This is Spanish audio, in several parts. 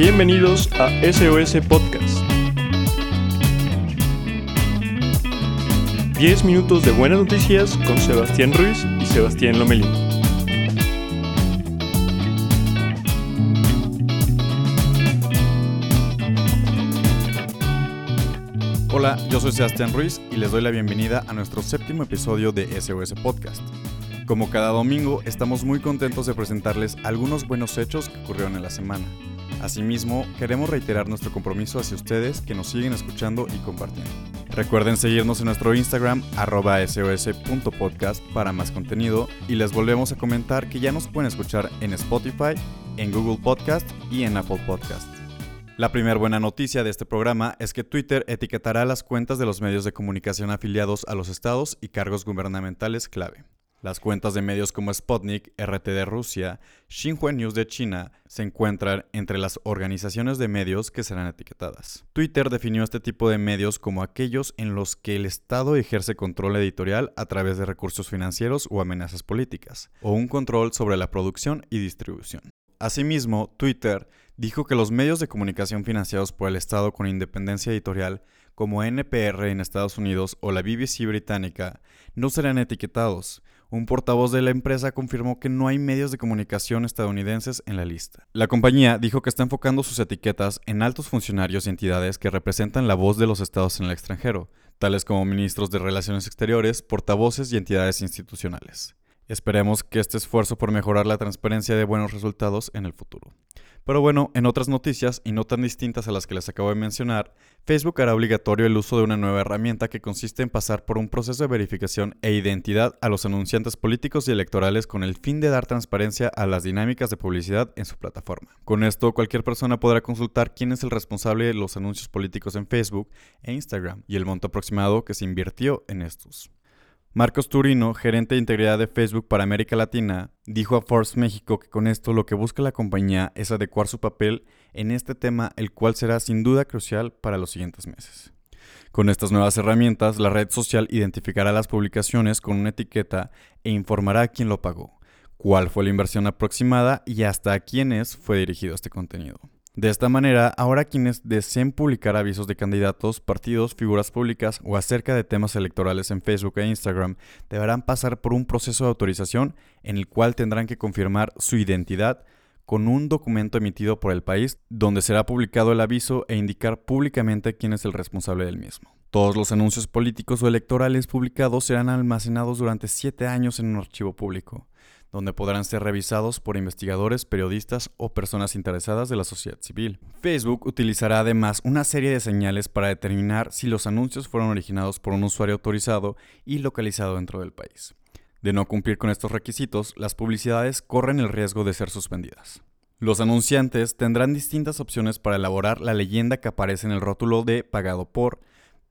Bienvenidos a SOS Podcast. 10 minutos de buenas noticias con Sebastián Ruiz y Sebastián Lomelín. Hola, yo soy Sebastián Ruiz y les doy la bienvenida a nuestro séptimo episodio de SOS Podcast. Como cada domingo, estamos muy contentos de presentarles algunos buenos hechos que ocurrieron en la semana. Asimismo, queremos reiterar nuestro compromiso hacia ustedes que nos siguen escuchando y compartiendo. Recuerden seguirnos en nuestro Instagram arroba sos.podcast para más contenido y les volvemos a comentar que ya nos pueden escuchar en Spotify, en Google Podcast y en Apple Podcast. La primera buena noticia de este programa es que Twitter etiquetará las cuentas de los medios de comunicación afiliados a los estados y cargos gubernamentales clave. Las cuentas de medios como Sputnik, RT de Rusia, Xinhua News de China se encuentran entre las organizaciones de medios que serán etiquetadas. Twitter definió este tipo de medios como aquellos en los que el Estado ejerce control editorial a través de recursos financieros o amenazas políticas, o un control sobre la producción y distribución. Asimismo, Twitter dijo que los medios de comunicación financiados por el Estado con independencia editorial, como NPR en Estados Unidos o la BBC británica, no serán etiquetados, un portavoz de la empresa confirmó que no hay medios de comunicación estadounidenses en la lista. La compañía dijo que está enfocando sus etiquetas en altos funcionarios y entidades que representan la voz de los estados en el extranjero, tales como ministros de Relaciones Exteriores, portavoces y entidades institucionales. Esperemos que este esfuerzo por mejorar la transparencia dé buenos resultados en el futuro. Pero bueno, en otras noticias, y no tan distintas a las que les acabo de mencionar, Facebook hará obligatorio el uso de una nueva herramienta que consiste en pasar por un proceso de verificación e identidad a los anunciantes políticos y electorales con el fin de dar transparencia a las dinámicas de publicidad en su plataforma. Con esto, cualquier persona podrá consultar quién es el responsable de los anuncios políticos en Facebook e Instagram y el monto aproximado que se invirtió en estos. Marcos Turino, gerente de integridad de Facebook para América Latina, dijo a Force México que con esto lo que busca la compañía es adecuar su papel en este tema, el cual será sin duda crucial para los siguientes meses. Con estas nuevas herramientas, la red social identificará las publicaciones con una etiqueta e informará a quién lo pagó, cuál fue la inversión aproximada y hasta a quiénes fue dirigido este contenido. De esta manera, ahora quienes deseen publicar avisos de candidatos, partidos, figuras públicas o acerca de temas electorales en Facebook e Instagram deberán pasar por un proceso de autorización en el cual tendrán que confirmar su identidad con un documento emitido por el país donde será publicado el aviso e indicar públicamente quién es el responsable del mismo. Todos los anuncios políticos o electorales publicados serán almacenados durante siete años en un archivo público donde podrán ser revisados por investigadores, periodistas o personas interesadas de la sociedad civil. Facebook utilizará además una serie de señales para determinar si los anuncios fueron originados por un usuario autorizado y localizado dentro del país. De no cumplir con estos requisitos, las publicidades corren el riesgo de ser suspendidas. Los anunciantes tendrán distintas opciones para elaborar la leyenda que aparece en el rótulo de pagado por,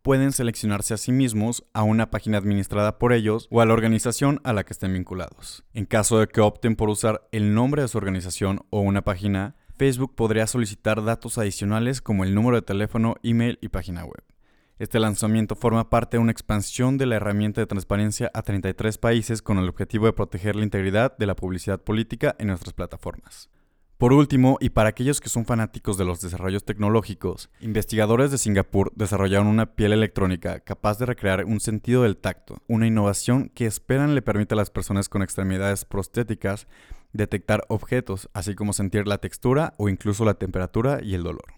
pueden seleccionarse a sí mismos a una página administrada por ellos o a la organización a la que estén vinculados. En caso de que opten por usar el nombre de su organización o una página, Facebook podría solicitar datos adicionales como el número de teléfono, email y página web. Este lanzamiento forma parte de una expansión de la herramienta de transparencia a 33 países con el objetivo de proteger la integridad de la publicidad política en nuestras plataformas. Por último, y para aquellos que son fanáticos de los desarrollos tecnológicos, investigadores de Singapur desarrollaron una piel electrónica capaz de recrear un sentido del tacto, una innovación que esperan le permite a las personas con extremidades prostéticas detectar objetos, así como sentir la textura o incluso la temperatura y el dolor.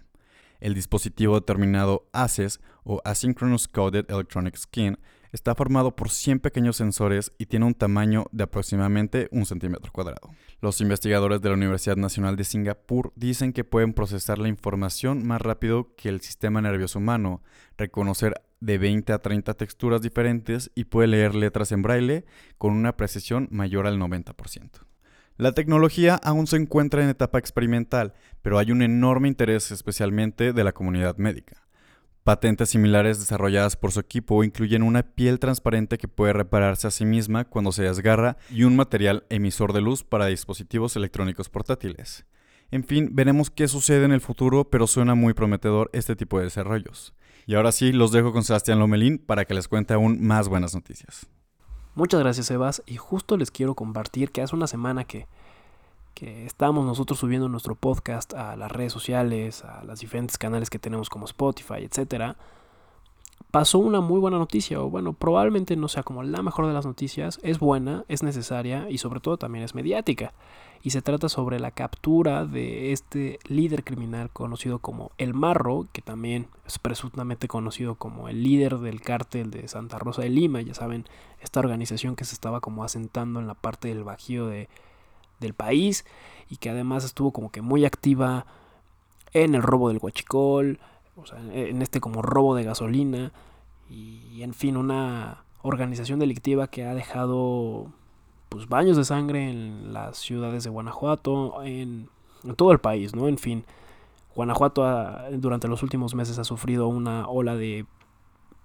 El dispositivo determinado ACES o Asynchronous Coded Electronic Skin Está formado por 100 pequeños sensores y tiene un tamaño de aproximadamente un centímetro cuadrado. Los investigadores de la Universidad Nacional de Singapur dicen que pueden procesar la información más rápido que el sistema nervioso humano, reconocer de 20 a 30 texturas diferentes y puede leer letras en braille con una precisión mayor al 90%. La tecnología aún se encuentra en etapa experimental, pero hay un enorme interés especialmente de la comunidad médica. Patentes similares desarrolladas por su equipo incluyen una piel transparente que puede repararse a sí misma cuando se desgarra y un material emisor de luz para dispositivos electrónicos portátiles. En fin, veremos qué sucede en el futuro, pero suena muy prometedor este tipo de desarrollos. Y ahora sí, los dejo con Sebastián Lomelín para que les cuente aún más buenas noticias. Muchas gracias, Sebas, y justo les quiero compartir que hace una semana que que estamos nosotros subiendo nuestro podcast a las redes sociales, a los diferentes canales que tenemos como Spotify, etcétera, pasó una muy buena noticia, o bueno, probablemente no sea como la mejor de las noticias, es buena, es necesaria y sobre todo también es mediática. Y se trata sobre la captura de este líder criminal conocido como El Marro, que también es presuntamente conocido como el líder del cártel de Santa Rosa de Lima, ya saben, esta organización que se estaba como asentando en la parte del bajío de, del país y que además estuvo como que muy activa en el robo del huachicol, o sea, en este como robo de gasolina y en fin, una organización delictiva que ha dejado pues baños de sangre en las ciudades de Guanajuato, en, todo el país, ¿no? En fin, Guanajuato durante los últimos meses ha sufrido una ola de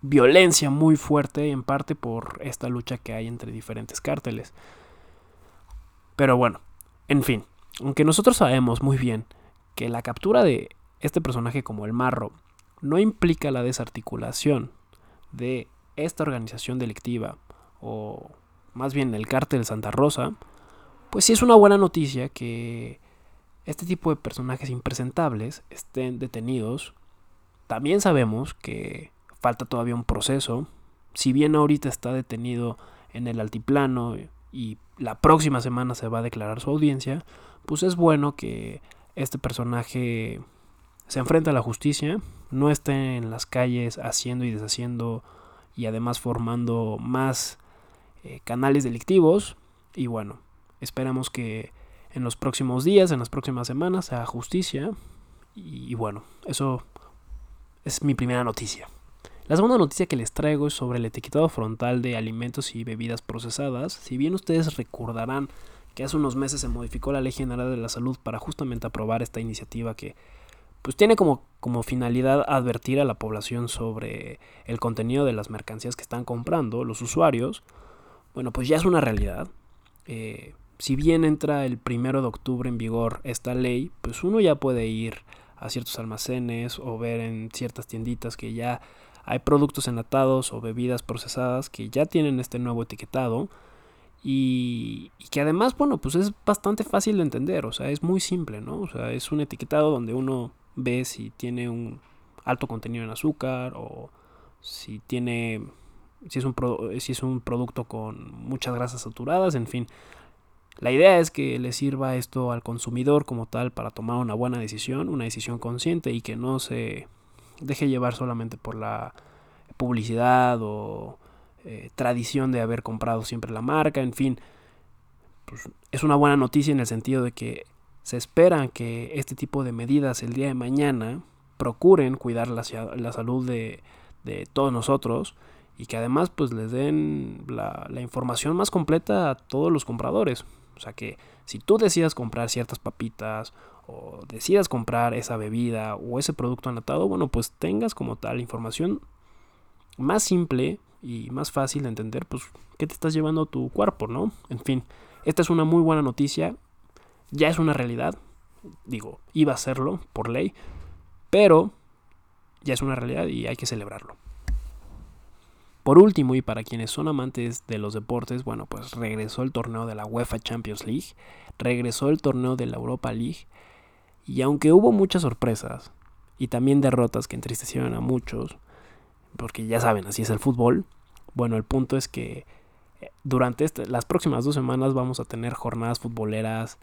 violencia muy fuerte, en parte por esta lucha que hay entre diferentes cárteles. Pero bueno, en fin, aunque nosotros sabemos muy bien que la captura de este personaje como el marro no implica la desarticulación de esta organización delictiva o más bien el cártel Santa Rosa, pues sí es una buena noticia que este tipo de personajes impresentables estén detenidos. También sabemos que falta todavía un proceso. Si bien ahorita está detenido en el altiplano y la próxima semana se va a declarar su audiencia, pues es bueno que este personaje se enfrente a la justicia, no esté en las calles haciendo y deshaciendo y además formando más eh, canales delictivos. Y bueno, esperamos que en los próximos días, en las próximas semanas, se haga justicia. Y bueno, eso es mi primera noticia. La segunda noticia que les traigo es sobre el etiquetado frontal de alimentos y bebidas procesadas. Si bien ustedes recordarán que hace unos meses se modificó la Ley General de la Salud para justamente aprobar esta iniciativa que pues tiene como, como finalidad advertir a la población sobre el contenido de las mercancías que están comprando los usuarios, bueno, pues ya es una realidad. Eh, si bien entra el primero de octubre en vigor esta ley, pues uno ya puede ir a ciertos almacenes o ver en ciertas tienditas que ya hay productos enlatados o bebidas procesadas que ya tienen este nuevo etiquetado y, y, que además, bueno, pues es bastante fácil de entender, o sea, es muy simple, ¿no? O sea, es un etiquetado donde uno ve si tiene un alto contenido en azúcar o si tiene si es un, si es un producto con muchas grasas saturadas, en fin. La idea es que le sirva esto al consumidor como tal para tomar una buena decisión, una decisión consciente y que no se deje llevar solamente por la publicidad o eh, tradición de haber comprado siempre la marca, en fin. Pues es una buena noticia en el sentido de que se espera que este tipo de medidas el día de mañana procuren cuidar la, salud de, todos nosotros y que además pues les den la, información más completa a todos los compradores. O sea que si tú decidas comprar ciertas papitas o decidas comprar esa bebida o ese producto anotado, bueno, pues tengas como tal información más simple y más fácil de entender, pues, qué te estás llevando a tu cuerpo, ¿no? En fin, esta es una muy buena noticia ya es una realidad. Digo, iba a serlo por ley, pero ya es una realidad y hay que celebrarlo. Por último, y para quienes son amantes de los deportes, bueno, pues regresó el torneo de la UEFA Champions League, regresó el torneo de la Europa League, y aunque hubo muchas sorpresas y también derrotas que entristecieron a muchos, porque ya saben, así es el fútbol, bueno, el punto es que eh, durante este, las próximas dos semanas vamos a tener jornadas futboleras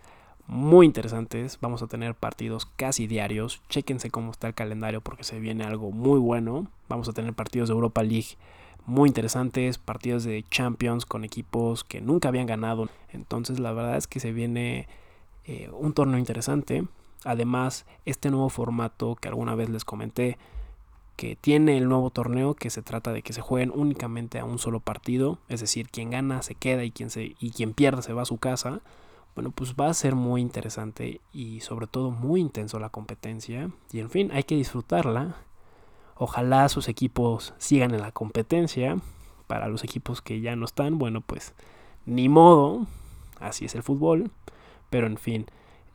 muy interesantes. Vamos a tener partidos casi diarios. Chequense cómo está el calendario porque se viene algo muy bueno. Vamos a tener partidos de Europa League muy interesantes, partidos de Champions con equipos que nunca habían ganado. Entonces la verdad es que se viene eh, un torneo interesante. Además, este nuevo formato que alguna vez les comenté, que tiene el nuevo torneo, que se trata de que se jueguen únicamente a un solo partido, es decir, quien gana se queda y quien, se, y quien pierde se va a su casa bueno, pues va a ser muy interesante y sobre todo muy intenso la competencia. Y en fin, hay que disfrutarla. Ojalá sus equipos sigan en la competencia. Para los equipos que ya no están, bueno, pues ni modo. Así es el fútbol. Pero en fin,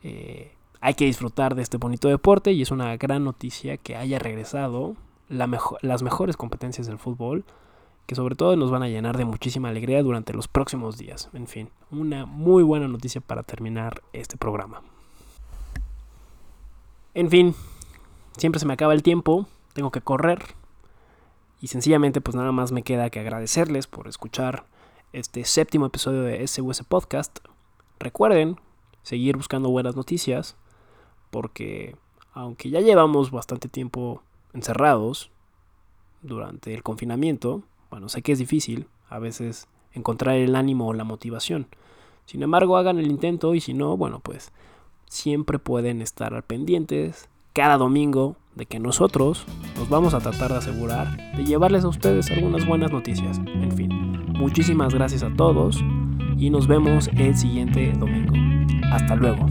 eh, hay que disfrutar de este bonito deporte y es una gran noticia que haya regresado las mejores competencias del fútbol que sobre todo nos van a llenar de muchísima alegría durante los próximos días. En fin, una muy buena noticia para terminar este programa. En fin, siempre se me acaba el tiempo, tengo que correr y sencillamente pues nada más me queda que agradecerles por escuchar este séptimo episodio de SUS Podcast. Recuerden seguir buscando buenas noticias porque aunque ya llevamos bastante tiempo encerrados durante el confinamiento, bueno, sé que es difícil a veces encontrar el ánimo o la motivación. Sin embargo, hagan el intento y si no, bueno, pues siempre pueden estar al pendientes cada domingo de que nosotros nos vamos a tratar de asegurar de llevarles a ustedes algunas buenas noticias. En fin, muchísimas gracias a todos y nos vemos el siguiente domingo. Hasta luego.